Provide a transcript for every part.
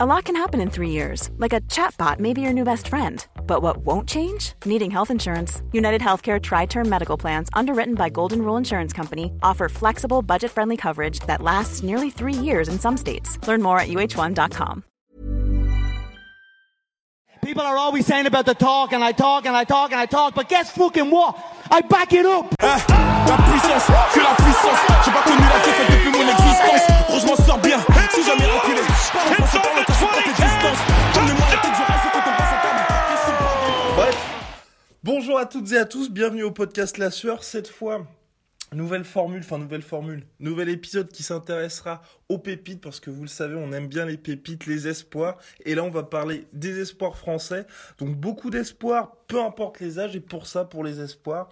A lot can happen in three years, like a chatbot may be your new best friend. But what won't change? Needing health insurance. United Healthcare Tri Term Medical Plans, underwritten by Golden Rule Insurance Company, offer flexible, budget friendly coverage that lasts nearly three years in some states. Learn more at uh1.com. People are always saying about the talk, and I talk, and I talk, and I talk, but guess fucking what? I back it up! Hein la puissance, que la puissance J'ai pas connu la défaite depuis mon existence Gros je m'en sors bien, si jamais bonjour à toutes et à tous, bienvenue au podcast La Sueur. Cette fois, nouvelle formule, enfin nouvelle formule, nouvel épisode qui s'intéressera aux pépites parce que vous le savez, on aime bien les pépites, les espoirs. Et là, on va parler des espoirs français. Donc beaucoup d'espoirs, peu importe les âges. Et pour ça, pour les espoirs,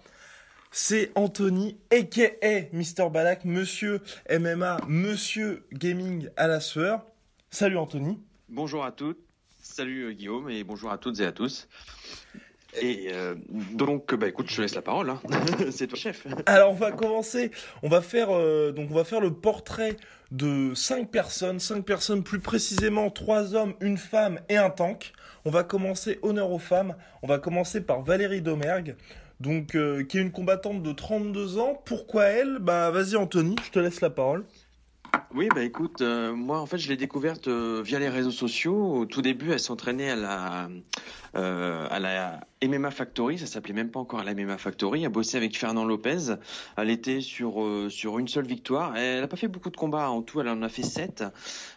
c'est Anthony, a.k.a. Mr. Balak, Monsieur MMA, Monsieur Gaming à la sueur. Salut Anthony. Bonjour à toutes, salut euh, Guillaume et bonjour à toutes et à tous. Et euh, donc, bah écoute, je te laisse la parole. Hein. C'est toi chef. Alors on va commencer, on va faire euh, donc on va faire le portrait de cinq personnes, cinq personnes plus précisément trois hommes, une femme et un tank. On va commencer honneur aux femmes. On va commencer par Valérie Domergue, donc euh, qui est une combattante de 32 ans. Pourquoi elle? Bah vas-y Anthony, je te laisse la parole. Oui, bah écoute, euh, moi en fait je l'ai découverte euh, via les réseaux sociaux. Au tout début, elle s'entraînait à la euh, à la MMA Factory, ça s'appelait même pas encore la MMA Factory. Elle bossait avec Fernand Lopez. Elle était sur euh, sur une seule victoire. Elle n'a pas fait beaucoup de combats en tout. Elle en a fait sept.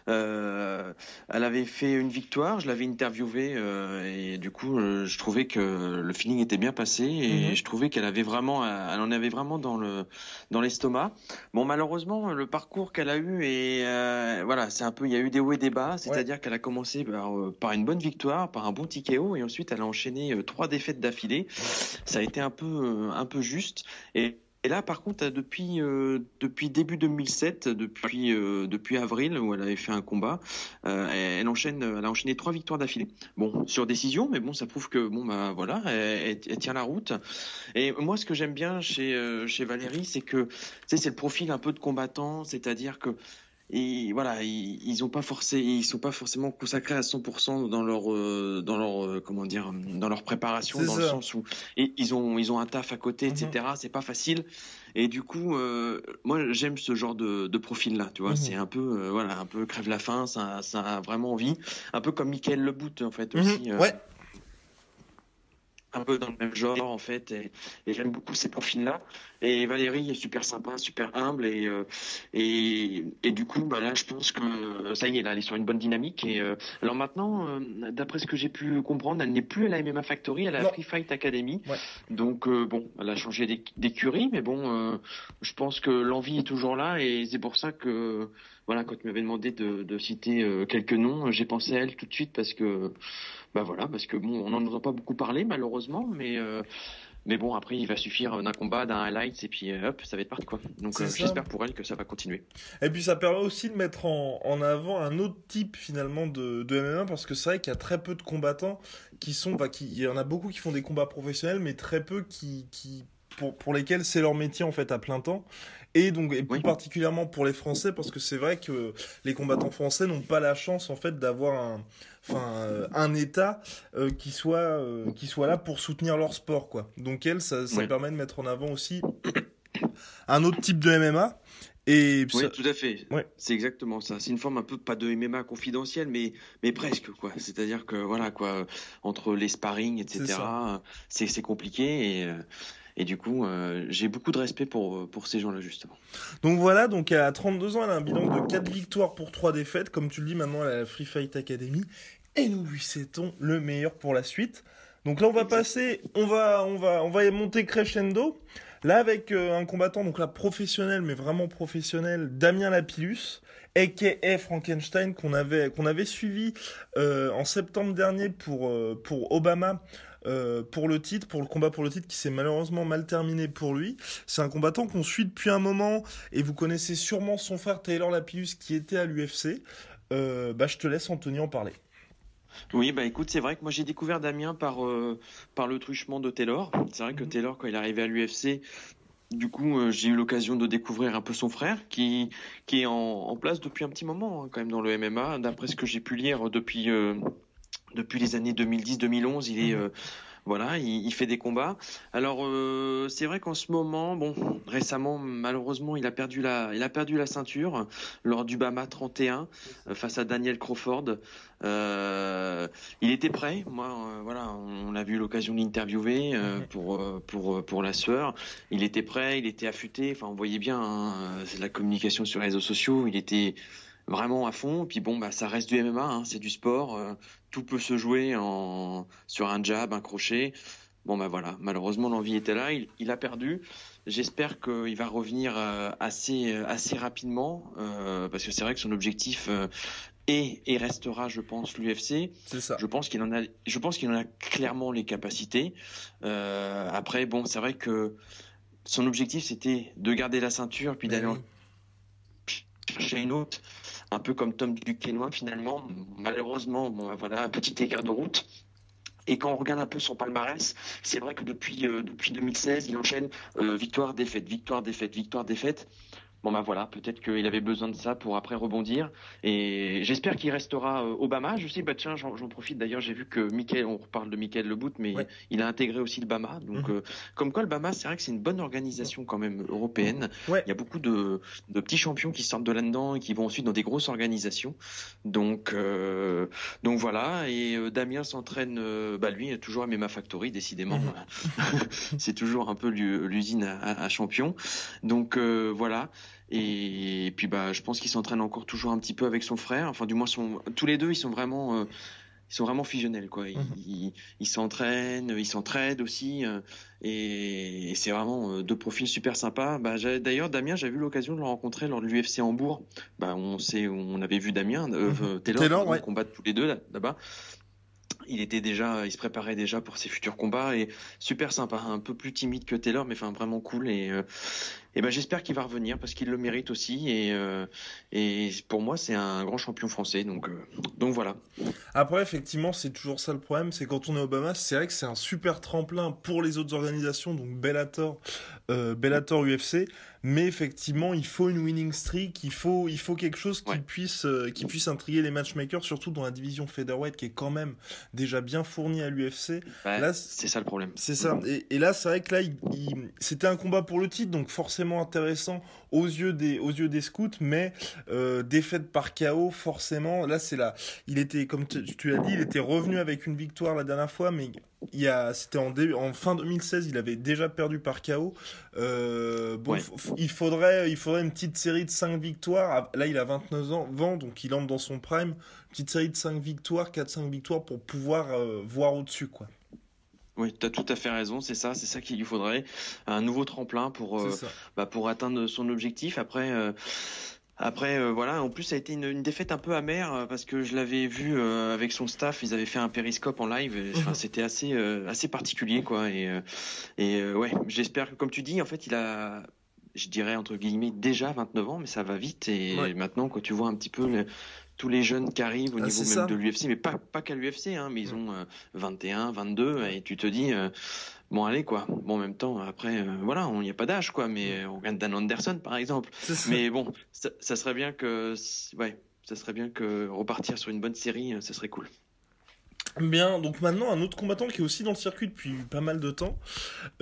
Euh, elle avait fait une victoire. Je l'avais interviewée et du coup, je trouvais que le feeling était bien passé et Mhm. je trouvais qu'elle avait vraiment, elle en avait vraiment dans le dans l'estomac. Bon, malheureusement, le parcours qu'elle a eu et voilà, c'est un peu, il y a eu des hauts et des bas. C'est-à-dire qu'elle a commencé par, euh, par une bonne victoire, par un bon TKO et ensuite elle a enchaîné euh, trois défaites d'affilée. Ça a été un peu euh, un peu juste et et là, par contre, euh, depuis depuis début 2007, depuis depuis avril où elle avait fait un combat, elle enchaîne, elle a enchaîné trois victoires d'affilée. Bon, sur décision, mais bon, ça prouve que bon bah voilà, elle, tient la route. Et moi, ce que j'aime bien chez chez Valérie, c'est que c'est le profil un peu de combattant, c'est-à-dire que et voilà, ils, ils ont pas forcé, ils sont pas forcément consacrés à 100% dans leur euh, dans leur euh, comment dire dans leur préparation, dans ça. le sens où et ils ont ils ont un taf à côté, Mhm. etc. C'est pas facile. Et du coup, euh, moi j'aime ce genre de, de profil là, tu vois. Mhm. C'est un peu euh, voilà, un peu crève la faim, ça ça a vraiment envie, un peu comme Michael Lebout en fait aussi. Mhm, euh, Ouais. Un peu dans le même genre en fait et, et j'aime beaucoup ces profils là et Valérie est super sympa super humble et euh, et, et du coup bah là je pense que euh, ça y est là elle est sur une bonne dynamique et euh, alors maintenant euh, d'après ce que j'ai pu comprendre elle n'est plus à la MMA Factory elle est à Free Fight Academy. Ouais. donc euh, bon elle a changé d'éc- d'écurie mais bon euh, je pense que l'envie est toujours là et c'est pour ça que voilà quand tu m'avais demandé de, de citer euh, quelques noms j'ai pensé à elle tout de suite parce que bah voilà, parce que bon, on n'en entend pas beaucoup parler malheureusement, mais euh, mais bon après il va suffire d'un combat, d'un highlight et puis euh, hop, ça va être parti quoi. Donc euh, j'espère pour elle que ça va continuer. Et puis ça permet aussi de mettre en, en avant un autre type finalement de, de MMA parce que c'est vrai qu'il y a très peu de combattants qui sont, bah, qui, il y en a beaucoup qui font des combats professionnels, mais très peu qui, qui pour, pour lesquels c'est leur métier en fait à plein temps. Et donc, et plus Oui. particulièrement pour les Français, parce que c'est vrai que les combattants français n'ont pas la chance en fait d'avoir un, enfin, euh, un État euh, qui soit, euh, qui soit là pour soutenir leur sport, quoi. Donc elle, ça, ça Oui. permet de mettre en avant aussi un autre type de MMA. Et Oui, ça- tout à fait. Ouais. C'est exactement ça. C'est une forme un peu pas de MMA confidentiel, mais mais presque quoi. C'est-à-dire que voilà quoi, entre les sparring, etc. C'est compliqué et et du coup euh, j'ai beaucoup de respect pour pour ces gens-là justement. Donc voilà, donc à 32 ans, elle a un bilan de 4 victoires pour 3 défaites. Comme tu le dis, maintenant, elle a la Free Fight Academy. Et nous lui souhaitons le meilleur pour la suite. Donc là, on va passer, on va, on va, on va monter crescendo. Là, avec euh, un combattant, donc là, professionnel, mais vraiment professionnel, Damien Lapillus, a.k.a. Frankenstein, qu'on avait, qu'on avait suivi euh, en septembre dernier pour, pour Obama. Euh, pour le titre, pour le combat pour le titre qui s'est malheureusement mal terminé pour lui. C'est un combattant qu'on suit depuis un moment et vous connaissez sûrement son frère Taylor Lapillus qui était à l'UFC. Euh, bah, je te laisse Anthony en parler. Oui, bah écoute, c'est vrai que moi j'ai découvert Damien par euh, par le truchement de Taylor. C'est vrai que Mhm. Taylor, quand il est arrivé à l'UFC, du coup, euh, j'ai eu l'occasion de découvrir un peu son frère, qui qui est en, en place depuis un petit moment, hein, quand même dans le MMA. D'après ce que j'ai pu lire depuis euh, depuis les années 2010-2011, il est euh, voilà, il, il, fait des combats. Alors euh, c'est vrai qu'en ce moment, bon, récemment, malheureusement, il a perdu la, il a perdu la ceinture lors du Bama 31 euh, face à Daniel Crawford. Euh, il était prêt. Moi, euh, voilà, on a vu l'occasion d'interviewer euh, pour pour pour la sueur. Il était prêt, il était affûté. Enfin, on voyait bien hein, la communication sur les réseaux sociaux. Il était vraiment à fond. Puis bon, bah ça reste du MMA, hein, c'est du sport tout peut se jouer en, sur un jab, un crochet. Bon ben voilà, malheureusement l'envie était là, il, il a perdu. J'espère qu'il va revenir euh, assez assez rapidement euh, parce que c'est vrai que son objectif euh, est et restera, je pense, l'UFC. C'est ça. Je pense qu'il en a, je pense qu'il en a clairement les capacités. Euh, après, bon, c'est vrai que son objectif c'était de garder la ceinture puis d'aller oui. chercher une autre un peu comme Tom Duquesnoy finalement. Malheureusement, bon, voilà, un petit écart de route. Et quand on regarde un peu son palmarès, c'est vrai que depuis, euh, depuis 2016, il enchaîne euh, victoire, défaite, victoire, défaite, victoire, défaite. Bon ben voilà, peut-être qu'il avait besoin de ça pour après rebondir. Et j'espère qu'il restera euh, Obama. Je sais, bah tiens, j'en profite d'ailleurs, j'ai vu que Michael, on reparle de Michael Lebout, mais ouais. il a intégré aussi le Bama. Donc mmh. euh, comme quoi le Bama, c'est vrai que c'est une bonne organisation quand même européenne. Ouais. Il y a beaucoup de, de petits champions qui sortent de là-dedans et qui vont ensuite dans des grosses organisations. Donc euh, donc voilà. Et Damien s'entraîne, bah lui, toujours MMA Factory, décidément. Mmh. c'est toujours un peu l'usine à, à, champions. Donc euh, voilà. Et, puis bah, je pense qu'il s'entraîne encore toujours un petit peu avec son frère. Enfin, du moins, son, tous les deux, ils sont vraiment, euh, ils sont vraiment fusionnels, quoi. Ils, Mhm. s'entraînent, ils s'entraident aussi, euh, et, et c'est vraiment euh, deux profils super sympas. Bah, d'ailleurs, Damien, j'ai eu l'occasion de le rencontrer lors de l'UFC Hambourg. Bah, on sait, on avait vu Damien, euh, Mhm. Taylor, Taylor, ouais. combattre tous les deux là- là-bas. Il était déjà, il se préparait déjà pour ses futurs combats et super sympa, un peu plus timide que Taylor, mais enfin vraiment cool et et ben j'espère qu'il va revenir parce qu'il le mérite aussi et euh, et pour moi c'est un grand champion français donc euh, donc voilà. Après, effectivement, c'est toujours ça le problème, c'est quand on est Obama, c'est vrai que c'est un super tremplin pour les autres organisations, donc Bellator, euh, Bellator UFC, mais effectivement, il faut une winning streak, il faut, il faut quelque chose qui Ouais. puisse, euh, qui puisse intriguer les matchmakers, surtout dans la division featherweight qui est quand même déjà bien fournie à l'UFC. Là, c'est- ça le problème. C'est ça. Et, et là, c'est vrai que là, c'était un combat pour le titre, donc forcément intéressant aux yeux des, aux yeux des scouts, mais euh, défaite par KO, forcément. Là, c'est là. Il était, comme tu, tu l'as dit, il était revenu avec une victoire la dernière fois, mais il y a, c'était en, début- en fin 2016, il avait déjà perdu par KO. Euh, bon, Ouais. il faudrait, il faudrait une petite série de 5 victoires. Là, il a 29 ans, vent, donc il entre dans son prime. Petite série de 5 victoires, 4-5 victoires pour pouvoir euh, voir au-dessus, quoi. Oui, tu as tout à fait raison, c'est ça, c'est ça qu'il lui faudrait un nouveau tremplin pour euh, bah, pour atteindre son objectif. Après, euh, après euh, voilà, en plus ça a été une, une défaite un peu amère parce que je l'avais vu avec son staff, ils avaient fait un périscope en live. et, Enfin, c'était assez assez particulier quoi. Et et ouais, j'espère que comme tu dis, en fait, il a je dirais entre guillemets déjà 29 ans, mais ça va vite. Et Ouais. maintenant, quand tu vois un petit peu le- tous les jeunes qui arrivent au Ah, niveau même ça. de l'UFC, mais pas pas qu'à l'UFC, hein, mais ils ont euh, 21, 22, et tu te dis euh, bon allez quoi. Bon en même temps après euh, voilà, on n'y a pas d'âge quoi, mais on regarde Dan Anderson par exemple. Mais bon, ça, ça serait bien que ouais, ça serait bien que repartir sur une bonne série, euh, ça serait cool. Bien, donc maintenant un autre combattant qui est aussi dans le circuit depuis pas mal de temps,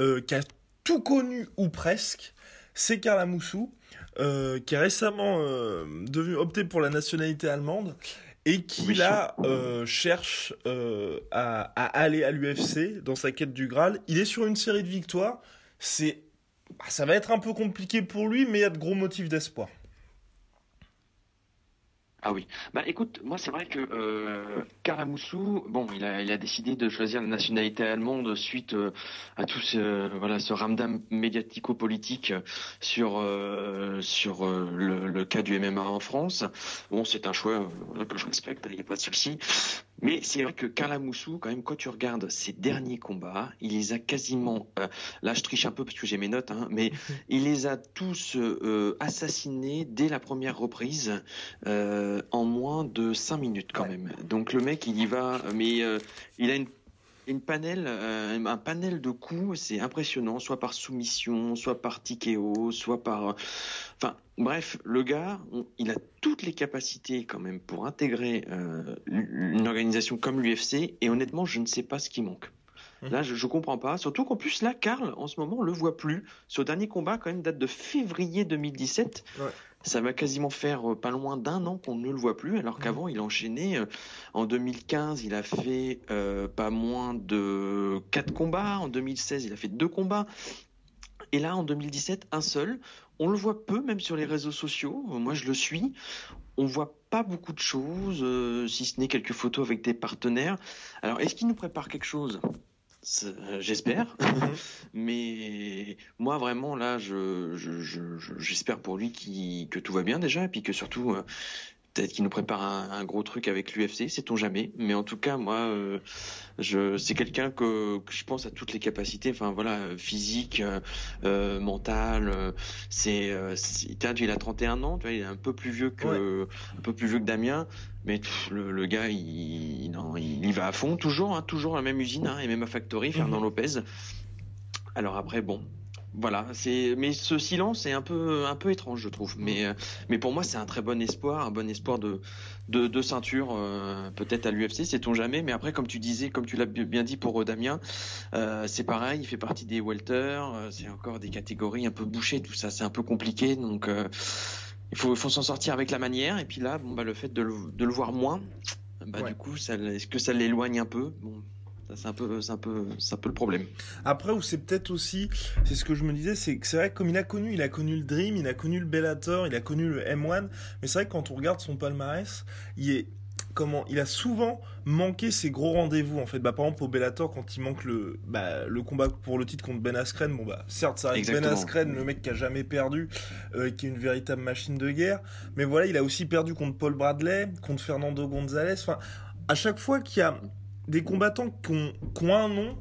euh, qui a tout connu ou presque, c'est Karl Amoussou, euh, qui a récemment euh, devenu opté pour la nationalité allemande et qui Oui. là euh, cherche euh, à, à aller à l'UFC dans sa quête du Graal. Il est sur une série de victoires. C'est, bah, ça va être un peu compliqué pour lui, mais il y a de gros motifs d'espoir. Ah oui. Bah écoute, moi c'est vrai que euh, Karamoussou, bon, il a, il a décidé de choisir la nationalité allemande suite euh, à tout ce, voilà, ce ramdam médiatico-politique sur euh, sur euh, le, le cas du MMA en France. Bon, c'est un choix euh, que je respecte, il n'y a pas de souci. Mais c'est vrai que Karamoussou, quand même, quand tu regardes ses derniers combats, il les a quasiment, euh, là je triche un peu parce que j'ai mes notes, hein, mais il les a tous euh, assassinés dès la première reprise euh, en moins de 5 minutes quand Ouais. même. Donc le mec il y va, mais euh, il a une une panel, euh, un panel de coups, c'est impressionnant, soit par soumission, soit par TKO, soit par, enfin, bref, le gars, il a toutes les capacités quand même pour intégrer une organisation comme l'UFC, et honnêtement, je ne sais pas ce qui manque. Mmh. Là, je, je comprends pas. Surtout qu'en plus, là, Karl, en ce moment, on le voit plus. Ce dernier combat, quand même, date de février 2017. Ça va quasiment faire euh, pas loin d'un an qu'on ne le voit plus, alors mmh. qu'avant, il enchaînait. Euh, en 2015, il a fait euh, pas moins de quatre combats. En 2016, il a fait deux combats. Et là, en 2017, un seul. On le voit peu, même sur les réseaux sociaux. Moi, je le suis. On voit pas beaucoup de choses, si ce n'est quelques photos avec des partenaires. Alors, est-ce qu'il nous prépare quelque chose? J'espère. Mhm. Mais moi, vraiment, là, je, j'espère pour lui que tout va bien déjà, et puis que surtout, euh, peut-être qu'il nous prépare un, gros truc avec l'UFC, sait-on jamais. Mais en tout cas, moi, euh, je, c'est quelqu'un que, je pense à toutes les capacités, enfin voilà, physique, euh, euh mentale. Euh, c'est, il a 31 ans, tu vois, il est un peu plus vieux que, un peu plus vieux que Damien. Mais le, gars, il, non, il, y va à fond, toujours, hein, toujours la même usine, hein, et même à Factory, Fernand mhm. Lopez. Alors après, bon, voilà, c'est mais ce silence est un peu un peu étrange, je trouve. Mais euh, mais pour moi, c'est un très bon espoir, un bon espoir de de, ceinture, euh, peut-être à l'UFC, sait-on jamais. Mais après, comme tu disais, comme tu l'as bien dit pour euh, Damien, c'est pareil, il fait partie des welter, c'est encore des catégories un peu bouchées, tout ça, c'est un peu compliqué. Donc il faut faut s'en sortir avec la manière. Et puis là, bon bah le fait de le, de le voir moins, bah du coup, est-ce que ça l'éloigne un peu? Bon, c'est un peu, c'est un peu, c'est un peu le problème. Après, ou c'est peut-être aussi, c'est ce que je me disais, c'est que c'est vrai que comme il a connu, il a connu le Dream, il a connu le Bellator, il a connu le M1, mais c'est vrai que quand on regarde son palmarès, il est comment il a souvent manqué ses gros rendez-vous en fait. Bah par exemple au Bellator quand il manque le bah, le combat pour le titre contre Ben Askren bon bah certes ça reste Ben Askren le mec qui a jamais perdu euh, qui est une véritable machine de guerre. Mais voilà il a aussi perdu contre Paul Bradley contre Fernando Gonzalez enfin à chaque fois qu'il y a des combattants qui ont, un nom,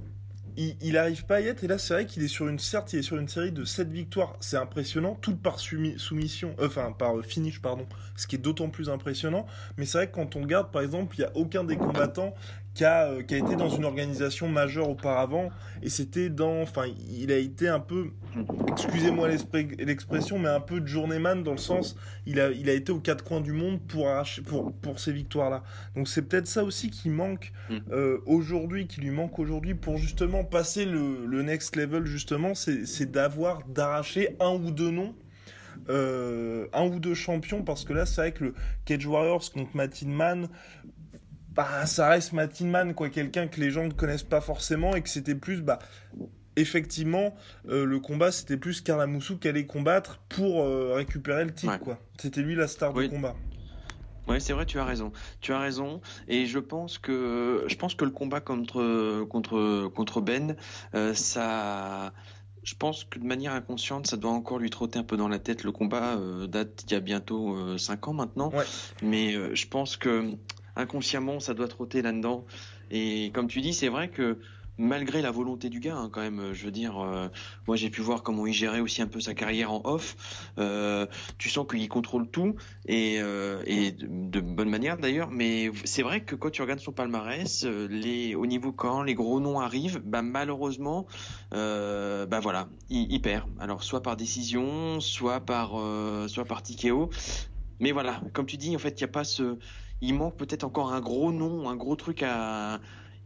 il, il arrive pas à y être. Et là, c'est vrai qu'il est sur une, série de 7 victoires. C'est impressionnant, tout par soumission, euh, enfin, par finish, pardon. Ce qui est d'autant plus impressionnant. Mais c'est vrai que quand on regarde, par exemple, il y a aucun des combattants euh, qui a, été dans une organisation majeure auparavant. Et c'était dans enfin il a été un peu excusez-moi l'expression mais un peu de journeyman dans le sens il a il a été aux quatre coins du monde pour pour pour ces victoires là donc c'est peut-être ça aussi qui manque mm. euh, aujourd'hui qui lui manque aujourd'hui pour justement passer le, le next level justement c'est d'avoir d'arracher un ou deux noms euh, un ou deux champions. Parce que là c'est vrai que le Cage Warriors contre Matin Man bah, ça reste Matinman, quoi, quelqu'un que les gens ne connaissent pas forcément et que c'était plus, bah, effectivement, euh, le combat, c'était plus Karlamoussou qui allait combattre pour euh, récupérer le titre, quoi. C'était lui la star du combat. Ouais, c'est vrai, tu as raison. Tu as raison. Et je pense que, je pense que le combat contre, contre, contre Ben, euh, ça, je pense que de manière inconsciente, ça doit encore lui trotter un peu dans la tête. Le combat date il y a bientôt 5 ans maintenant. Mais je pense que inconsciemment, ça doit trotter là-dedans. Et comme tu dis, c'est vrai que malgré la volonté du gars, hein, quand même, je veux dire, euh, moi j'ai pu voir comment il gérait aussi un peu sa carrière en off. Euh, tu sens qu'il contrôle tout et, euh, de, bonne manière d'ailleurs. Mais c'est vrai que quand tu regardes son palmarès, au niveau quand les gros noms arrivent, bah malheureusement, bah voilà, il, perd. Alors soit par décision, soit par soit par. Mais voilà, comme tu dis, en fait, il n'y a pas ce il manque peut-être encore un gros nom, un gros truc à.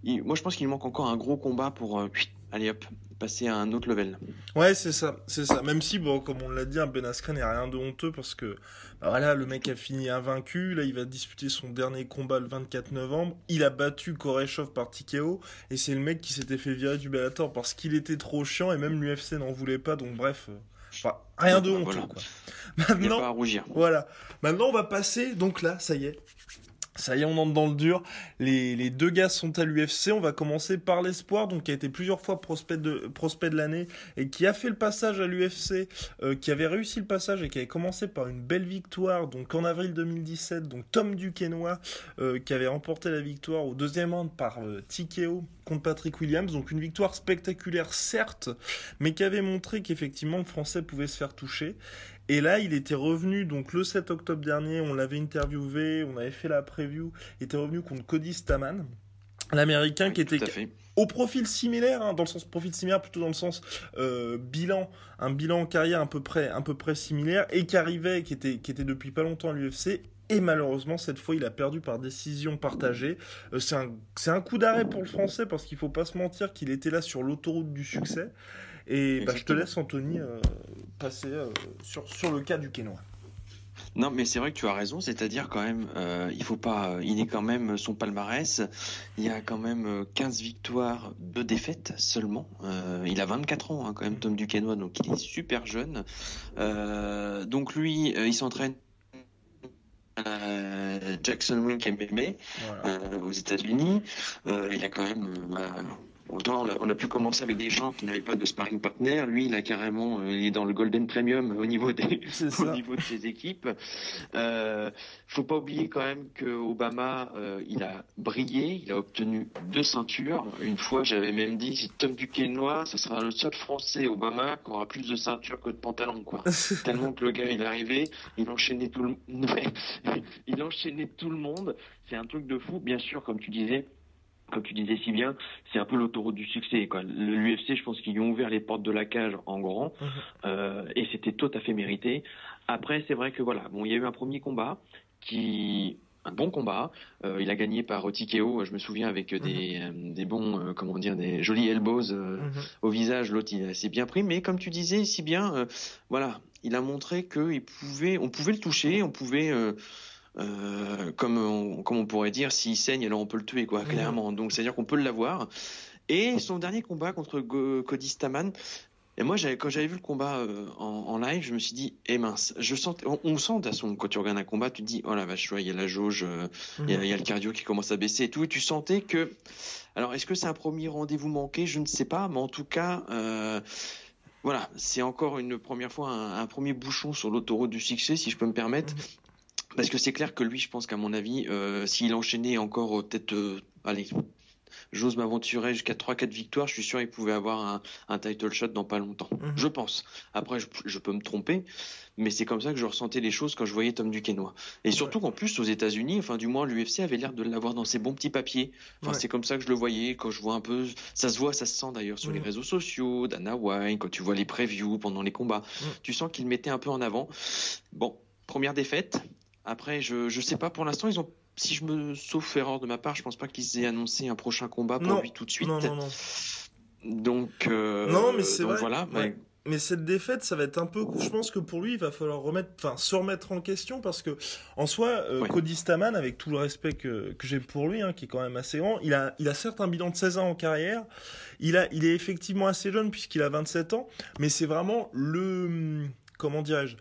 moi, je pense qu'il manque encore un gros combat pour. Euh, allez hop, passer à un autre level. Ouais, c'est ça, c'est ça. Même si, bon, comme on l'a dit, un Ben Askren n'est rien de honteux parce que, bah voilà, le mec a fini invaincu. Là, il va disputer son dernier combat le 24 novembre. Il a battu Koreshov par TKO et c'est le mec qui s'était fait virer du Bellator parce qu'il était trop chiant et même l'UFC n'en voulait pas. Donc, bref, euh, rien de honteux, quoi. Maintenant, pas à rougir. Voilà. Maintenant, on va passer. Donc là, ça y est, ça y est, on entre dans le dur. Les, deux gars sont à l'UFC. On va commencer par l'espoir, donc qui a été plusieurs fois prospect de l'année et qui a fait le passage à l'UFC, euh, qui avait réussi le passage et qui avait commencé par une belle victoire, donc en avril 2017. Donc Tom Duquesnoy euh, qui avait remporté la victoire au deuxième round par euh, TKO contre Patrick Williams. Donc une victoire spectaculaire certes, mais qui avait montré qu'effectivement le Français pouvait se faire toucher. Et là, il était revenu, donc le 7 octobre dernier, on l'avait interviewé, on avait fait la preview, il était revenu contre Cody Staman. L'américain qui était au profil similaire, hein, dans le sens profil similaire, plutôt dans le sens euh, bilan, un bilan en carrière à peu près, à peu près similaire, et qui arrivait, qui était, qui était depuis pas longtemps à l'UFC. Et malheureusement, cette fois, il a perdu par décision partagée. Euh, c'est un, un coup d'arrêt pour le français parce qu'il faut pas se mentir qu'il était là sur l'autoroute du succès. Et bah, je te laisse, Anthony, euh, passer euh, sur, sur le cas du Quénois. Non, mais c'est vrai que tu as raison, c'est-à-dire quand même, euh, il faut pas, il est quand même son palmarès. Il y a quand même euh, 15 victoires, 2 défaites seulement. Euh, il a 24 ans hein, quand même, Tom Duquesnoy, donc il est super jeune. Euh, donc lui, il s'entraîne à Jackson Wink MMA Voilà. aux États-Unis. Il a quand même. Autant on a, on a pu commencer avec des gens qui n'avaient pas de sparring partner. Lui, il a carrément, euh, il est dans le Golden Premium au niveau des, au niveau de ses équipes. Euh, faut pas oublier quand même que Obama, euh, il a brillé, il a obtenu deux ceintures. Une fois, j'avais même dit, si Tom Duquesnoy, ce sera le seul Français Obama qui aura plus de ceintures que de pantalons, quoi. Tellement que le gars, il est arrivé, il enchaînait tout le, il enchaînait tout le monde. C'est un truc de fou, bien sûr, comme tu disais. Comme tu disais si bien, c'est un peu l'autoroute du succès. L'UFC, je pense qu'ils lui ont ouvert les portes de la cage en grand, Mhm. euh, et c'était tout à fait mérité. Après, c'est vrai que voilà, bon, il y a eu un premier combat qui, un bon combat. Euh, il a gagné par TKO, je me souviens, avec des, euh, des bons, euh, comment dire, des jolis elbows Mhm. au visage. L'autre, il s'est bien pris, mais comme tu disais si bien, voilà, il a montré que il pouvait, on pouvait le toucher, on pouvait. Euh, comme, on, comme on pourrait dire, s'il saigne, alors on peut le tuer, quoi, Mhm. clairement. Donc, c'est-à-dire qu'on peut l'avoir. Et son dernier combat contre Go- Cody Staman, et moi, quand j'avais vu le combat euh, en, en live, je me suis dit, eh mince, je sens, on, on sent de toute façon, quand tu regardes un combat, tu te dis, oh la vache, il y a la jauge, euh, il y, a- il y a le cardio qui commence à baisser et tout, et tu sentais que, alors est-ce que c'est un premier rendez-vous manqué? Je ne sais pas, mais en tout cas, euh, voilà, c'est encore une première fois un, un premier bouchon sur l'autoroute du succès, si je peux me permettre. Parce que c'est clair que lui, je pense qu'à mon avis, euh, s'il enchaînait encore euh, peut-être, euh, allez, j'ose m'aventurer jusqu'à 3-4 victoires, je suis sûr qu'il pouvait avoir un, un title shot dans pas longtemps. Mhm. Je pense. Après, je, je peux me tromper, mais c'est comme ça que je ressentais les choses quand je voyais Tom Duquesnoy. Et surtout qu'en plus, aux États-Unis, enfin, du moins, l'UFC avait l'air de l'avoir dans ses bons petits papiers. Enfin, Ouais. c'est comme ça que je le voyais quand je vois un peu, ça se voit, ça se sent d'ailleurs sur les Mhm. réseaux sociaux, Dana White, quand tu vois les previews pendant les combats, Mhm. tu sens qu'il mettait un peu en avant. Bon, première défaite. Après, je, je sais pas, pour l'instant, ils ont, si je me, sauf erreur de ma part, je pense pas qu'ils aient annoncé un prochain combat pour Non. lui tout de suite. Non, non, non. Donc, euh, Non, mais c'est vrai. voilà. Ouais. mais- Mais cette défaite, ça va être un peu. Je pense que pour lui, il va falloir remettre, enfin, se remettre en question parce que, en soi, euh, Ouais. Cody Staman, avec tout le respect que, que j'ai pour lui, hein, qui est quand même assez grand, il a, il a certes un bilan de 16 ans en carrière. Il a, il est effectivement assez jeune puisqu'il a 27 ans, mais c'est vraiment le, comment dirais-je,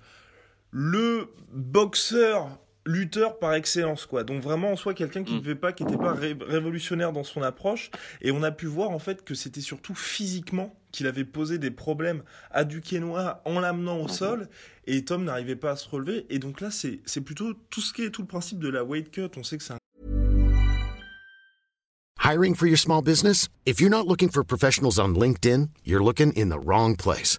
le boxeur lutteur par excellence quoi donc vraiment en soi quelqu'un qui ne Mm. devait pas qui n'était pas ré- révolutionnaire dans son approche et on a pu voir en fait que c'était surtout physiquement qu'il avait posé des problèmes à Duquesnoy en l'amenant au Mhm. sol et Tom n'arrivait pas à se relever et donc là c'est c'est plutôt tout ce qui est tout le principe de la weight cut on sait que c'est un Hiring for your small business? If you're not looking for professionals on LinkedIn, you're looking in the wrong place.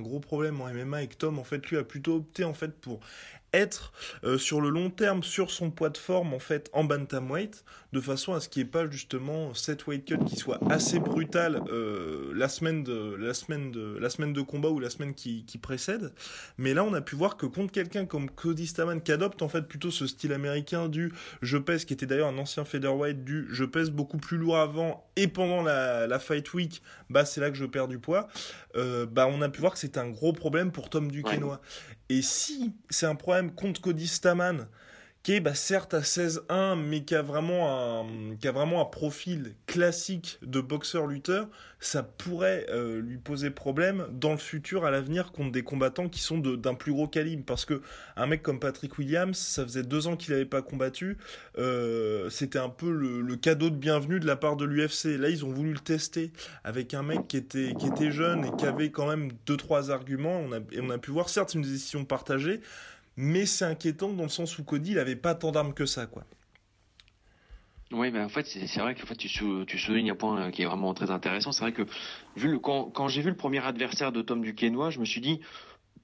Gros problème en MMA et que Tom en fait lui a plutôt opté en fait pour être euh, sur le long terme sur son poids de forme en fait en bantamweight de façon à ce qu'il n'y ait pas justement cette weight cut qui soit assez brutale euh, la semaine de la semaine de la semaine de combat ou la semaine qui, qui précède mais là on a pu voir que contre quelqu'un comme Cody Staman qui adopte en fait plutôt ce style américain du je pèse qui était d'ailleurs un ancien featherweight du je pèse beaucoup plus lourd avant et pendant la, la fight week bah c'est là que je perds du poids euh, bah on a pu voir que c'est un gros problème pour Tom Duquesnoy. Et si c'est un problème contre Cody Staman qui est bah, certes à 16-1, mais qui a, vraiment un, qui a vraiment un profil classique de boxeur-lutteur, ça pourrait euh, lui poser problème dans le futur, à l'avenir, contre des combattants qui sont d'un plus gros calibre. Parce que un mec comme Patrick Williams, ça faisait deux ans qu'il n'avait pas combattu, euh, c'était un peu le, cadeau de bienvenue de la part de l'UFC. Là, ils ont voulu le tester avec un mec qui était, qui était jeune et qui avait quand même deux, trois arguments. On a, et on a pu voir, certes, une décision partagée, mais c'est inquiétant dans le sens où Cody, il avait pas tant d'armes que ça, quoi. Oui, mais en fait, c'est vrai que fait, tu, tu soulignes un point euh, qui est vraiment très intéressant. C'est vrai que vu le, quand, quand j'ai vu le premier adversaire de Tom Duquesnois, je me suis dit,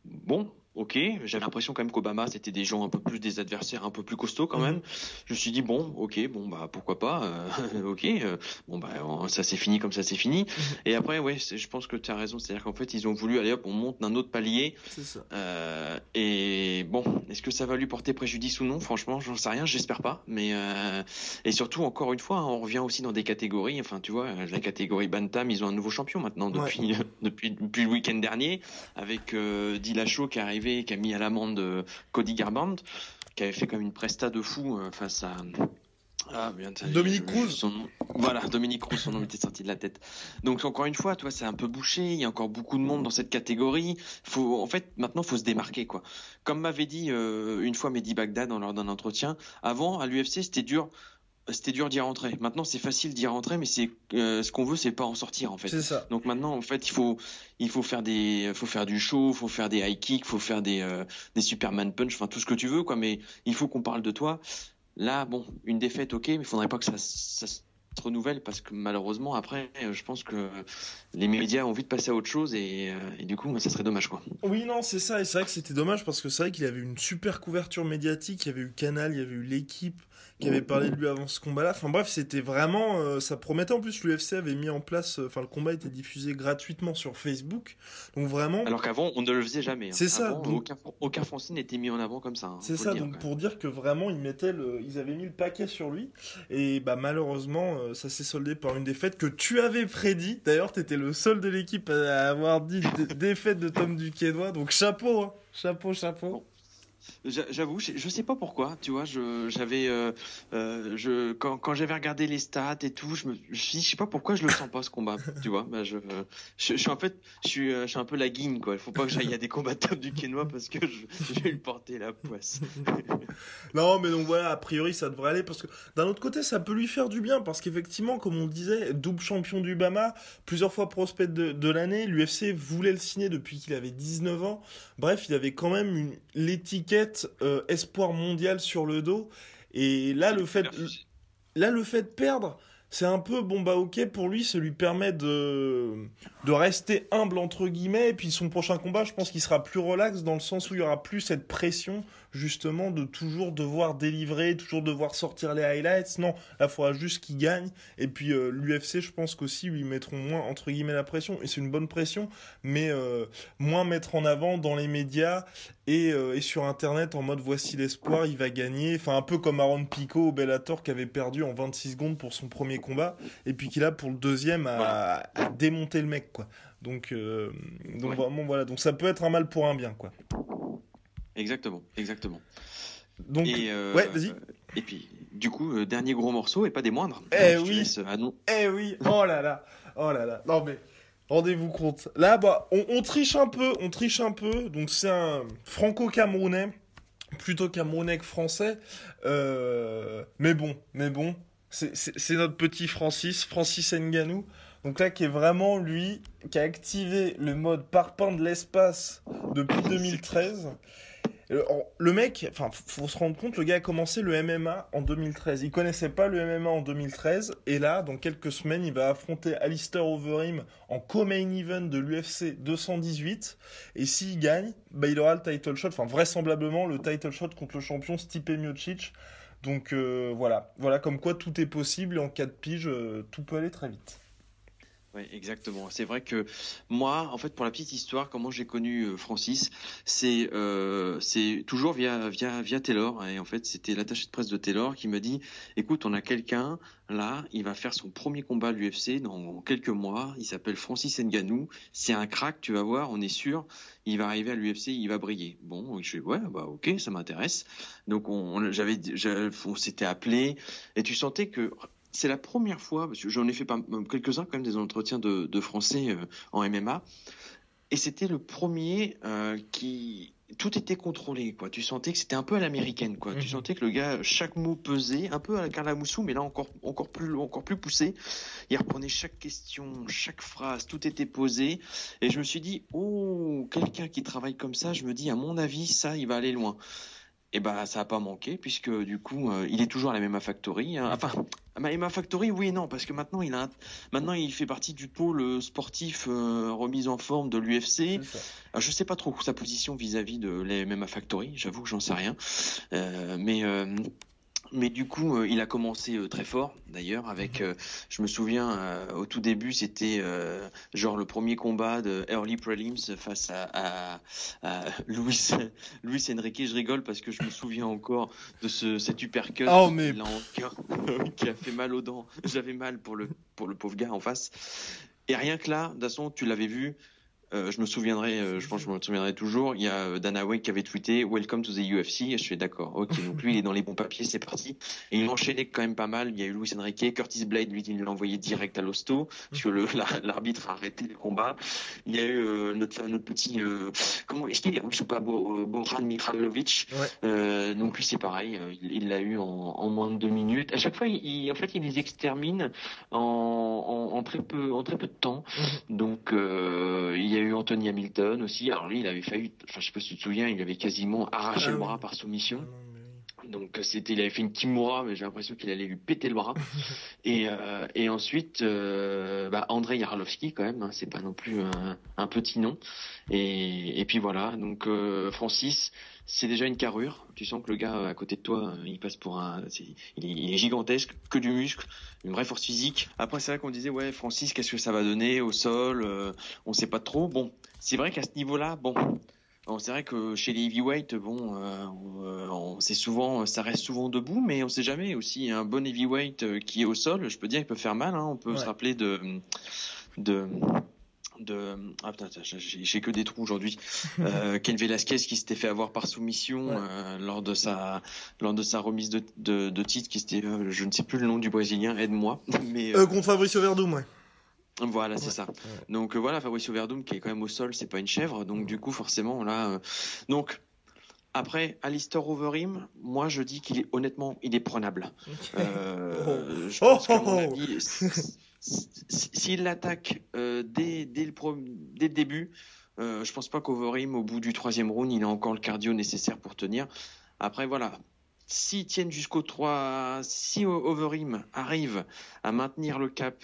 bon, ok. J'avais l'impression quand même qu'Obama c'était des gens un peu plus des adversaires un peu plus costauds quand même. Mhm. Je me suis dit bon, ok, bon bah pourquoi pas, euh, ok. Euh, bon bah ça c'est fini comme ça c'est fini. Mhm. Et après ouais, je pense que tu as raison, c'est-à-dire qu'en fait ils ont voulu aller hop, on monte d'un autre palier. Ça. Euh, et bon, est-ce que ça va lui porter préjudice ou non? Franchement, j'en sais rien, j'espère pas. Mais euh, et surtout encore une fois, hein, on revient aussi dans des catégories. Enfin tu vois, la catégorie bantam, ils ont un nouveau champion maintenant depuis depuis, depuis le week-end dernier avec euh, Dillashaw qui est arrivé qui a mis à l'amende euh, Cody Garbrandt, qui avait fait comme une presta de fou euh, face à ah, Dominique Cruz. Voilà, Dominique Cruz, son nom était sorti de la tête. Donc encore une fois, toi, c'est un peu bouché. Il y a encore beaucoup de monde dans cette catégorie. Faut, en fait, maintenant, faut se démarquer, quoi. Comme m'avait dit euh, une fois Mehdi Bagdad lors d'un entretien, avant à l'UFC, c'était dur c'était dur d'y rentrer. Maintenant, c'est facile d'y rentrer, mais c'est euh, ce qu'on veut, c'est pas en sortir en fait. C'est ça. Donc maintenant, en fait, il faut il faut faire des faut faire du show, faut faire des high kicks, faut faire des euh, des Superman punch, enfin tout ce que tu veux quoi. Mais il faut qu'on parle de toi. Là, bon, une défaite, ok, mais il faudrait pas que ça, ça se renouvelle parce que malheureusement après, je pense que les médias ont envie de passer à autre chose et, euh, et du coup, ça serait dommage quoi. Oui, non, c'est ça. Et c'est vrai que c'était dommage parce que c'est vrai qu'il avait une super couverture médiatique. Il y avait eu Canal, il y avait eu l'équipe qui avait parlé de lui avant ce combat-là. Enfin bref, c'était vraiment, euh, ça promettait. En plus, l'UFC avait mis en place, euh, enfin le combat était diffusé gratuitement sur Facebook, donc vraiment. Alors qu'avant, on ne le faisait jamais. Hein. C'est ça. donc... aucun, aucun n'était mis en avant comme ça. Hein, c'est ça. donc pour dire que vraiment, ils mettaient le, ils avaient mis le paquet sur lui, et bah malheureusement, euh, ça s'est soldé par une défaite que tu avais prédit. D'ailleurs, tu étais le seul de l'équipe à avoir dit défaite de Tom Duquesnois, donc chapeau, hein. chapeau, chapeau. J'avoue, je sais pas pourquoi, tu vois, j'avais, euh, euh, quand, j'avais regardé les stats et tout, je me, je, je sais pas pourquoi je le sens pas ce combat, tu vois, bah, je, suis en fait, je suis, euh, je suis un peu la guigne, quoi. Il faut pas que j'aille à des combattants du Quénois parce que je, je vais lui porter la poisse. non, mais donc voilà, a priori, ça devrait aller parce que d'un autre côté, ça peut lui faire du bien parce qu'effectivement, comme on disait, double champion du Bama, plusieurs fois prospect de, de l'année, l'UFC voulait le signer depuis qu'il avait 19 ans. Bref, il avait quand même l'étiquette euh, espoir mondial sur le dos. Et là, le fait, là, le fait de perdre, c'est un peu bon bah ok pour lui, ça lui permet de de rester humble entre guillemets. Et puis son prochain combat, je pense qu'il sera plus relax dans le sens où il y aura plus cette pression justement de toujours devoir délivrer, toujours devoir sortir les highlights. Non, là, il faudra juste qu'il gagne. Et puis euh, l'UFC, je pense qu'aussi, lui mettront moins, entre guillemets, la pression. Et c'est une bonne pression, mais euh, moins mettre en avant dans les médias et, euh, et sur Internet en mode voici l'espoir, il va gagner. Enfin, un peu comme Aaron Pico au Bellator qui avait perdu en 26 secondes pour son premier combat. Et puis qui là, pour le deuxième, a, démonté le mec, quoi. Donc, donc vraiment, voilà. Donc ça peut être un mal pour un bien, quoi. Exactement, exactement. Donc, euh, ouais, vas-y. Et puis, du coup, euh, dernier gros morceau et pas des moindres. Eh oui. Eh oui. Oh là là. Oh là là. Non mais. Rendez-vous compte. Là, bah, on, triche un peu, on triche un peu. Donc, c'est un franco-camerounais, plutôt camerounais que français. Euh, mais bon, mais bon, c'est notre petit Francis, Francis Nganou. Donc là, qui est vraiment lui, qui a activé le mode parpaing de l'espace depuis 2013. Euh, le mec, enfin, faut se rendre compte, le gars a commencé le MMA en 2013. Il connaissait pas le MMA en 2013. Et là, dans quelques semaines, il va affronter Alistair Overeem en co-main event de l'UFC 218. Et s'il gagne, bah, il aura le title shot. Enfin, vraisemblablement, le title shot contre le champion Stipe Miocic. Donc, euh, voilà. Voilà, comme quoi tout est possible. Et en cas de pige, euh, tout peut aller très vite. Oui, exactement. C'est vrai que moi, en fait, pour la petite histoire, comment j'ai connu euh, Francis, c'est euh, c'est toujours via via via Taylor. Et en fait, c'était l'attaché de presse de Taylor qui me dit "Écoute, on a quelqu'un là, il va faire son premier combat à l'UFC dans quelques mois. Il s'appelle Francis Ngannou. C'est un crack, tu vas voir, on est sûr. Il va arriver à l'UFC, il va briller." Bon, je fais "Ouais, bah ok, ça m'intéresse." Donc on, j'avais on s'était appelé et tu sentais que c'est la première fois, parce que j'en ai fait quelques-uns quand même des entretiens de, Français euh, en MMA, et c'était le premier euh, qui tout était contrôlé quoi. Tu sentais que c'était un peu à l'américaine quoi. Tu mhm. sentais que le gars chaque mot pesait, un peu à la Carla Moussou, mais là encore encore plus encore plus poussé. Il reprenait chaque question, chaque phrase, tout était posé, et je me suis dit oh quelqu'un qui travaille comme ça, je me dis à mon avis ça il va aller loin. Et ben ça a pas manqué puisque du coup euh, il est toujours à la même Factory. Hein. Enfin MMA Factory oui et non parce que maintenant il a maintenant il fait partie du pôle sportif euh, remise en forme de l'UFC. Je sais pas trop sa position vis-à-vis de la MMA Factory. J'avoue que j'en sais rien. Euh, mais mais du coup, euh, il a commencé euh, très fort, d'ailleurs, avec, mhm. euh, je me souviens, au tout début, c'était genre le premier combat de Early Prelims face à, à, Luis, Luis Enrique. Je rigole parce que je me souviens encore de ce, cet uppercut oh, mais... qui a fait mal aux dents. J'avais mal pour le, pour le pauvre gars en face. Et rien que là, de toute façon, tu l'avais vu, euh, je me souviendrai, euh, je pense que je me souviendrai toujours. Il y a euh, Dana White qui avait tweeté Welcome to the UFC. Et je suis d'accord. Ok, donc lui il est dans les bons papiers, c'est parti. Et il enchaînait quand même pas mal. Il y a eu Luis Enrique, Curtis Blade, lui il l'a envoyé direct à l'hosto parce que l'arbitre a arrêté le combat. Il y a eu notre, notre petit comment est-ce qu'il est russe ou pas Boran Mikhailovic? donc lui c'est pareil, il l'a eu en, en, moins de deux minutes. À chaque fois, il, en fait, il les extermine en, en, en, très peu en très peu de temps. Mhm. Donc il y a eu Anthony Hamilton aussi. Alors lui, il avait failli, enfin je sais pas si tu te souviens, il avait quasiment arraché le ah bras par soumission. Ah Donc c'était, il avait fait une Kimura, mais j'ai l'impression qu'il allait lui péter le bras. et, euh, et ensuite, euh, bah, Yarlovski quand même, hein, c'est pas non plus un, petit nom. Et, et, puis voilà, donc euh, Francis, c'est déjà une carrure. Tu sens que le gars à côté de toi, il passe pour un, il est gigantesque, que du muscle, une vraie force physique. Après, c'est vrai qu'on disait, ouais, Francis, qu'est-ce que ça va donner au sol euh, On sait pas trop. Bon, c'est vrai qu'à ce niveau-là, bon, c'est vrai que chez les heavyweight, bon, euh, euh c'est souvent, ça reste souvent debout, mais on sait jamais aussi. Un bon heavyweight euh, qui est au sol, je peux dire, il peut faire mal. Hein. On peut se rappeler de, de de ah putain j'ai que des trous aujourd'hui. Euh, Ken Velasquez qui s'était fait avoir par soumission euh, lors de sa lors de sa remise de, de, de titre qui c'était euh, je ne sais plus le nom du brésilien aide-moi mais euh, contre Fabricio Verdum ouais. Voilà, c'est ça. Donc voilà, Fabricio Verdum qui est quand même au sol, c'est pas une chèvre, donc du coup forcément là, donc après, Alistair Overeem, moi je dis qu'il est honnêtement, il est prenable. Euh, je pense oh, mon avis, s'il l'attaque euh, dès, dès, le dès le début, euh, je pense pas qu'Overim, au bout du troisième round, il a encore le cardio nécessaire pour tenir. Après, voilà. S'ils tiennent jusqu'au 3, si Overeem arrive à maintenir le cap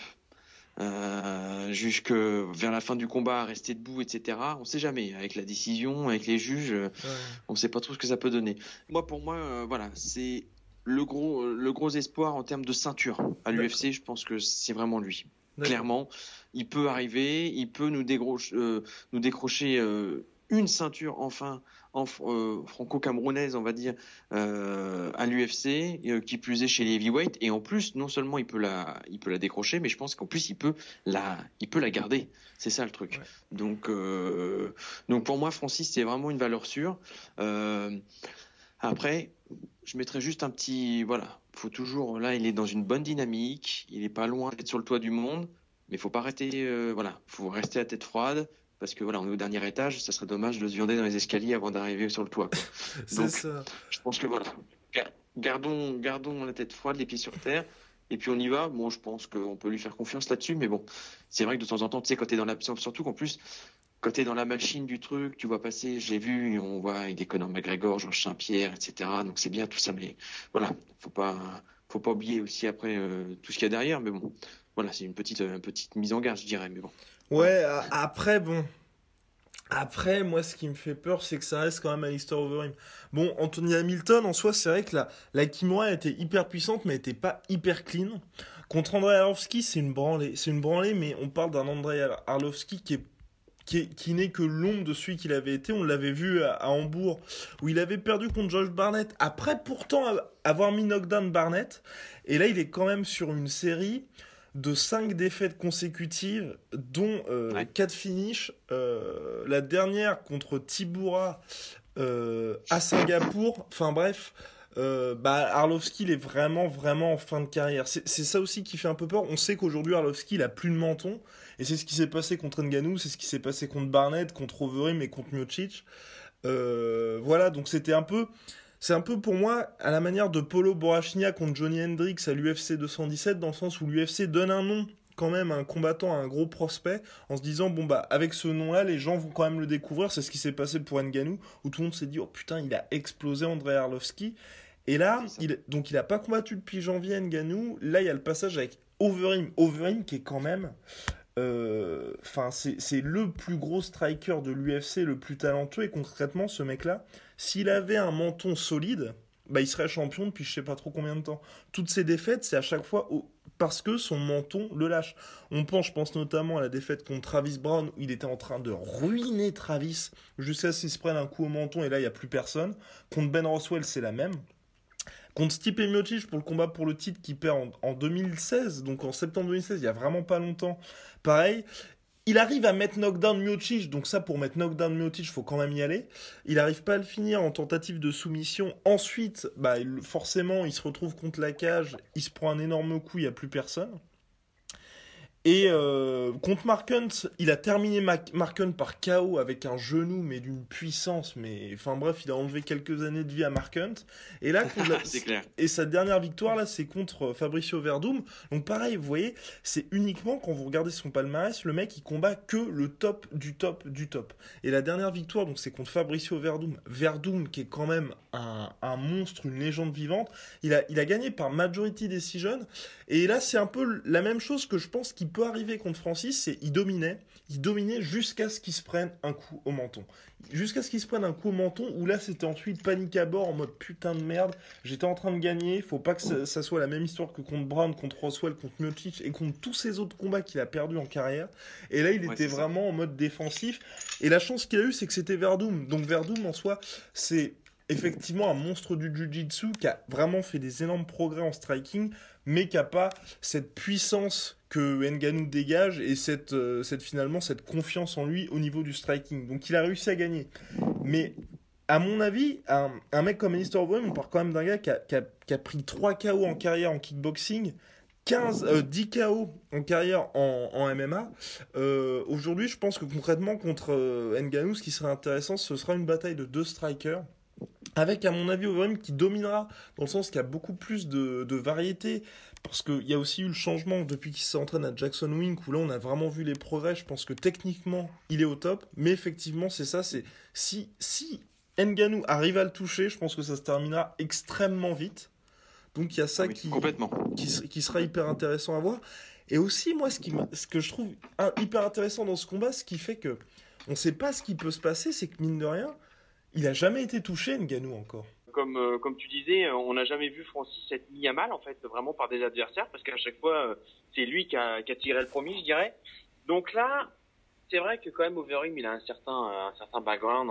euh, jusque vers la fin du combat, à rester debout, etc. On sait jamais. Avec la décision, avec les juges, on sait pas trop ce que ça peut donner. Moi, pour moi, euh, voilà, c'est le gros, le gros espoir en termes de ceinture à l'UFC. Je pense que c'est vraiment lui. Clairement, il peut arriver, il peut nous, euh, nous décrocher euh, une ceinture enfin en, euh, franco-camerounaise, on va dire, à l'UFC, qui plus est chez les heavyweight. Et en plus, non seulement il peut la, il peut la décrocher, mais je pense qu'en plus il peut la, il peut la garder. C'est ça le truc. Donc, donc pour moi, Francis, c'est vraiment une valeur sûre. après, je mettrais juste un petit, voilà, faut toujours, là, il est dans une bonne dynamique, il est pas loin d'être sur le toit du monde, mais faut pas arrêter, euh, voilà, faut rester à tête froide, parce que voilà, on est au dernier étage, ça serait dommage de se viander dans les escaliers avant d'arriver sur le toit. Donc, ça. je pense que voilà, gardons, gardons la tête froide, les pieds sur terre, et puis on y va. Bon, je pense qu'on peut lui faire confiance là-dessus, mais bon, c'est vrai que de temps en temps, tu sais, quand t'es dans la, surtout qu'en plus, quand t'es dans la machine du truc, tu vois passer, j'ai vu, on voit avec des Conor McGregor, Georges Saint-Pierre, etc. Donc c'est bien tout ça, mais voilà, faut pas, faut pas oublier aussi après euh, tout ce qu'il y a derrière. Mais bon, voilà, c'est une petite, euh, petite mise en garde, je dirais. Mais bon. Ouais, après bon, Après, moi, ce qui me fait peur, c'est que ça reste quand même Alistair Overeem. Bon, Anthony Hamilton, en soi, c'est vrai que la, la Kimura était hyper puissante, mais elle était pas hyper clean. Contre Andrei Arlovski, c'est une branlée. C'est une branlée, mais on parle d'un Andrei Arlovski qui est qui, n'est que l'ombre de celui qu'il avait été. On l'avait vu à, Hambourg, où il avait perdu contre Josh Barnett, après pourtant avoir mis knockdown Barnett. Et là, il est quand même sur une série de 5 défaites consécutives, dont euh, 4 finishes. Euh, la dernière contre Tibura euh, à Singapour. Enfin bref, euh, bah, Arlovski, il est vraiment, vraiment en fin de carrière. C'est ça aussi qui fait un peu peur. On sait qu'aujourd'hui, Arlovski, il a plus de menton. Et c'est ce qui s'est passé contre Nganou, c'est ce qui s'est passé contre Barnett, contre Overeem et contre Miocic. Euh, voilà, donc c'était un peu... C'est un peu pour moi à la manière de Polo Borrachnia contre Johnny Hendricks à l'UFC 217, dans le sens où l'UFC donne un nom quand même à un combattant, à un gros prospect, en se disant bon bah avec ce nom-là, les gens vont quand même le découvrir. C'est ce qui s'est passé pour Nganou, où tout le monde s'est dit oh putain il a explosé André Arlovski. Et là, il, donc il a pas combattu depuis janvier Nganou. Là, il y a le passage avec Overeem. Overeem qui est quand même, euh, enfin, c'est le plus gros striker de l'UFC, le plus talentueux. Et concrètement, ce mec-là, s'il avait un menton solide, bah, il serait champion depuis je sais pas trop combien de temps. Toutes ces défaites, c'est à chaque fois parce que son menton le lâche. On pense, je pense notamment à la défaite contre Travis Brown, où il était en train de ruiner Travis jusqu'à ce qu'il se prenne un coup au menton et là, il n'y a plus personne. Contre Ben Roswell, c'est la même. Contre Stipe Miocic pour le combat pour le titre qui perd en, 2016, donc en septembre 2016, il y a vraiment pas longtemps. Pareil, il arrive à mettre knockdown Miocic, donc ça pour mettre knockdown Miocic, faut quand même y aller. Il arrive pas à le finir en tentative de soumission. Ensuite, bah forcément, il se retrouve contre la cage, il se prend un énorme coup, il y a plus personne. Et euh, contre Mark Hunt, il a terminé Mark Hunt par KO avec un genou, mais d'une puissance. Mais enfin bref, il a enlevé quelques années de vie à Mark Hunt. Et là, clair. Et sa dernière victoire là, c'est contre euh, Fabricio Verdum. Donc pareil, vous voyez, c'est uniquement quand vous regardez son palmarès, le mec il combat que le top du top du top. Et la dernière victoire, donc c'est contre Fabricio Verdum. Verdum qui est quand même un, un monstre, une légende vivante. Il a il a gagné par majority decision. Et là, c'est un peu la même chose que je pense qu'il peut arriver contre Francis, c'est il dominait, il dominait jusqu'à ce qu'il se prenne un coup au menton. Jusqu'à ce qu'il se prenne un coup au menton, où là c'était ensuite panique à bord en mode putain de merde, j'étais en train de gagner, faut pas que ça, soit la même histoire que contre Brown, contre Roswell, contre Miocic et contre tous ces autres combats qu'il a perdus en carrière. Et là il était vraiment en mode défensif. Et la chance qu'il a eu c'est que c'était Verdum. Donc Verdum en soi c'est effectivement un monstre du jiu-jitsu qui a vraiment fait des énormes progrès en striking, mais qui a pas cette puissance que Nganou dégage et cette, euh, cette finalement cette confiance en lui au niveau du striking. Donc il a réussi à gagner. Mais à mon avis, un, mec comme Alistair Overeem, on parle quand même d'un gars qui a, pris 3 KO en carrière en kickboxing, 15, euh, 10 KO en carrière en, en MMA. Euh, Aujourd'hui, je pense que concrètement contre euh, Nganou, ce qui serait intéressant, ce sera une bataille de deux strikers avec à mon avis Overeem qui dominera dans le sens qu'il y a beaucoup plus de, de variété parce qu'il y a aussi eu le changement depuis qu'il s'entraîne à Jackson Wink où là on a vraiment vu les progrès. Je pense que techniquement il est au top mais effectivement c'est ça c'est si si Nganou arrive à le toucher je pense que ça se terminera extrêmement vite. Donc il y a ça qui, complètement. qui, qui sera hyper intéressant à voir. Et aussi moi ce, qui, ce que je trouve hyper intéressant dans ce combat ce qui fait que on sait pas ce qui peut se passer c'est que mine de rien il a jamais été touché, Nganou, encore. Comme, euh, comme tu disais, euh, on n'a jamais vu Francis être mis à mal, en fait, vraiment par des adversaires, parce qu'à chaque fois, euh, c'est lui qui a, tiré le premier, je dirais. Donc là, c'est vrai que quand même, Overeem, il a un certain, un certain background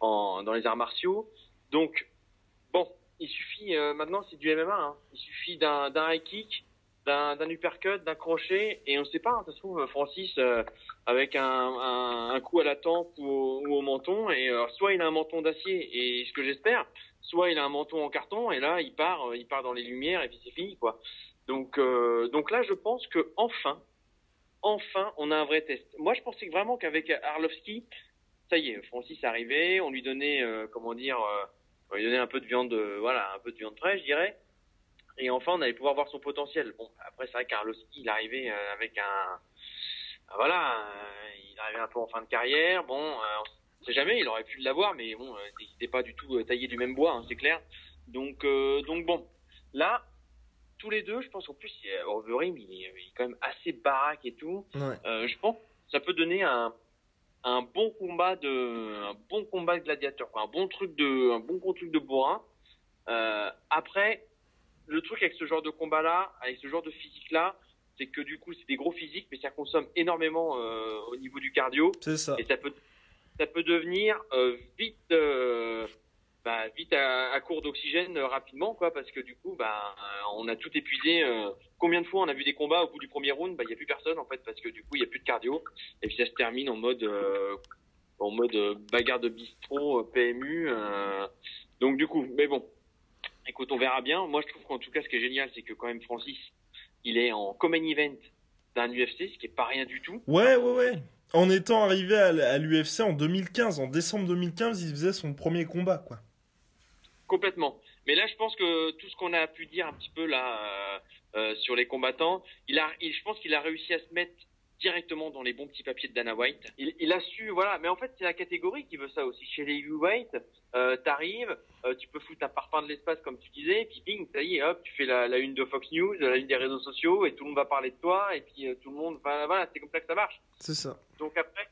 dans les arts martiaux. Donc, bon, il suffit, maintenant, c'est du MMA, hein. il suffit d'un high kick, d'un uppercut, d'un crochet, et on ne sait pas, hein, ça se trouve, Francis, euh, avec un, un, un, coup à la tempe ou au, ou au menton, et euh, soit il a un menton d'acier, et ce que j'espère, soit il a un menton en carton, et là, il part, euh, il part dans les lumières, et puis c'est fini, quoi. Donc, donc là, je pense que enfin, enfin, on a un vrai test. Moi, je pensais vraiment qu'avec Arlovski, ça y est, Francis arrivé, on lui donnait, comment dire, on lui donnait un peu de viande, voilà, un peu de viande fraîche, je dirais. Et enfin, on allait pouvoir voir son potentiel. Bon, après, c'est vrai qu'Arlovski, il arrivait euh, avec un, ah, voilà, euh, il arrivait un peu en fin de carrière. Bon, euh, on sait jamais, il aurait pu l'avoir, mais bon, il n'était pas du tout taillé du même bois, hein, c'est clair. Donc, donc bon, là, tous les deux, je pense qu'en plus, Overeem, il est, il est quand même assez baraque et tout. Ouais. je pense que ça peut donner un, un bon combat de, un bon combat de gladiateur, quoi. un bon truc de, un bon truc de bourrin. Euh, après, le truc avec ce genre de combat-là, avec ce genre de physique-là, c'est que du coup, c'est des gros physiques, mais ça consomme énormément euh, au niveau du cardio. C'est ça. Et ça peut, ça peut devenir euh, vite, euh, bah, vite à, à court d'oxygène rapidement, quoi, parce que du coup, bah, on a tout épuisé. combien de fois on a vu des combats au bout du premier round, bah, il y a plus personne en fait, parce que du coup, il y a plus de cardio, et puis ça se termine en mode, en mode bagarre de bistrot, PMU. donc du coup, mais bon, écoute, on verra bien. Moi, je trouve qu'en tout cas, ce qui est génial, c'est que quand même Francis, il est en common event d'un UFC, ce qui est pas rien du tout. Ouais, ouais, ouais. En étant arrivé à, l'UFC en 2015, en décembre 2015, il faisait son premier combat, quoi. Complètement. Mais là, je pense que tout ce qu'on a pu dire un petit peu là euh, euh, sur les combattants, il a, il- je pense qu'il a réussi à se mettre directement dans les bons petits papiers de Dana White. Il, il a su, voilà. Mais en fait, c'est la catégorie qui veut ça aussi. Chez les heavyweight, euh, t'arrives, euh, tu peux foutre un parfum de l'espace comme tu disais, et puis bing, ça y est, hop, tu fais la, la une de Fox News, la une des réseaux sociaux, et tout le monde va parler de toi, et puis euh, tout le monde, voilà, c'est comme ça que ça marche. C'est ça. Donc après,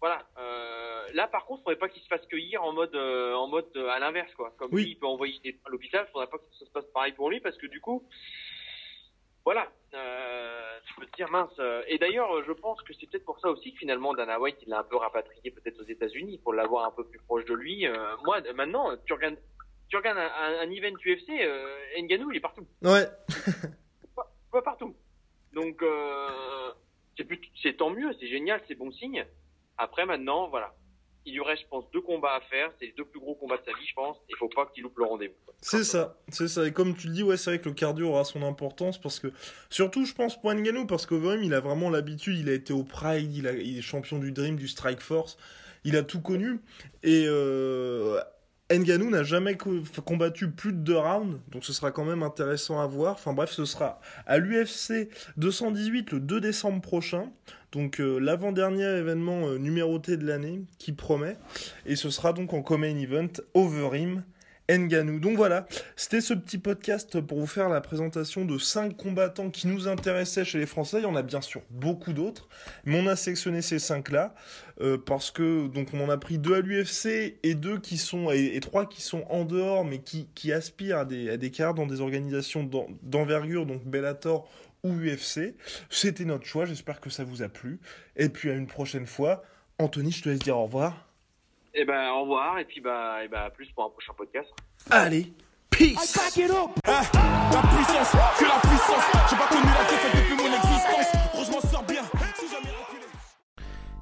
voilà. Euh, là, par contre, faudrait pas qu'il se fasse cueillir en mode, euh, en mode euh, à l'inverse, quoi. Comme Oui. lui, il peut envoyer des à l'hôpital, faudrait pas que ça se passe pareil pour lui, parce que du coup, voilà. Euh, je peux te dire mince. euh, Et d'ailleurs, euh, je pense que c'est peut-être pour ça aussi que finalement Dana White, il l'a un peu rapatrié peut-être aux États-Unis pour l'avoir un peu plus proche de lui. Euh, moi, maintenant, tu regardes, tu regardes un, un, un event UFC, euh, Ngannou, il est partout Ouais. pas partout. Donc euh, c'est tant mieux, c'est génial, c'est bon signe. Après maintenant, voilà, il lui reste, je pense, deux combats à faire. C'est les deux plus gros combats de sa vie, je pense. Il faut pas qu'il loupe le rendez-vous. C'est ça, c'est ça. Et comme tu le dis, ouais, c'est vrai que le cardio aura son importance parce que, surtout, je pense pour Ngannou, parce qu'Overim, il a vraiment l'habitude, il a été au Pride, il est champion du Dream, du Strike Force, il a tout connu. Et euh, Ngannou n'a jamais co- combattu plus de deux rounds, donc ce sera quand même intéressant à voir. Enfin bref, ce sera à l'UFC 218 le 2 décembre prochain. Donc euh, l'avant-dernier événement euh, numéroté de l'année qui promet. Et ce sera donc en common event Overeem Nganou. Donc voilà, c'était ce petit podcast pour vous faire la présentation de cinq combattants qui nous intéressaient chez les Français. Il y en a bien sûr beaucoup d'autres, mais on a sélectionné ces cinq-là euh, parce que donc on en a pris deux à l'UFC et deux qui sont et, et trois qui sont en dehors, mais qui, aspirent à des à des carrières dans des organisations d'en- d'envergure, donc Bellator ou UFC. C'était notre choix. J'espère que ça vous a plu. Et puis à une prochaine fois. Anthony, je te laisse dire au revoir. Et ben au revoir et puis bah, et bah à plus pour un prochain podcast. Allez, peace. Eh, la puissance, que la puissance. J'ai pas connu la défaite depuis mon existence. Gros, je m'en sors bien. Si jamais reculé.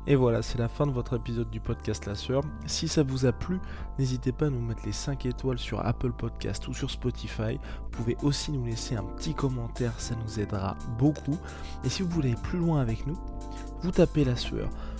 Et voilà, c'est la fin de votre épisode du podcast La Sœur. Si ça vous a plu, n'hésitez pas à nous mettre les 5 étoiles sur Apple Podcast ou sur Spotify. Vous pouvez aussi nous laisser un petit commentaire, ça nous aidera beaucoup. Et si vous voulez aller plus loin avec nous, vous tapez La Sueur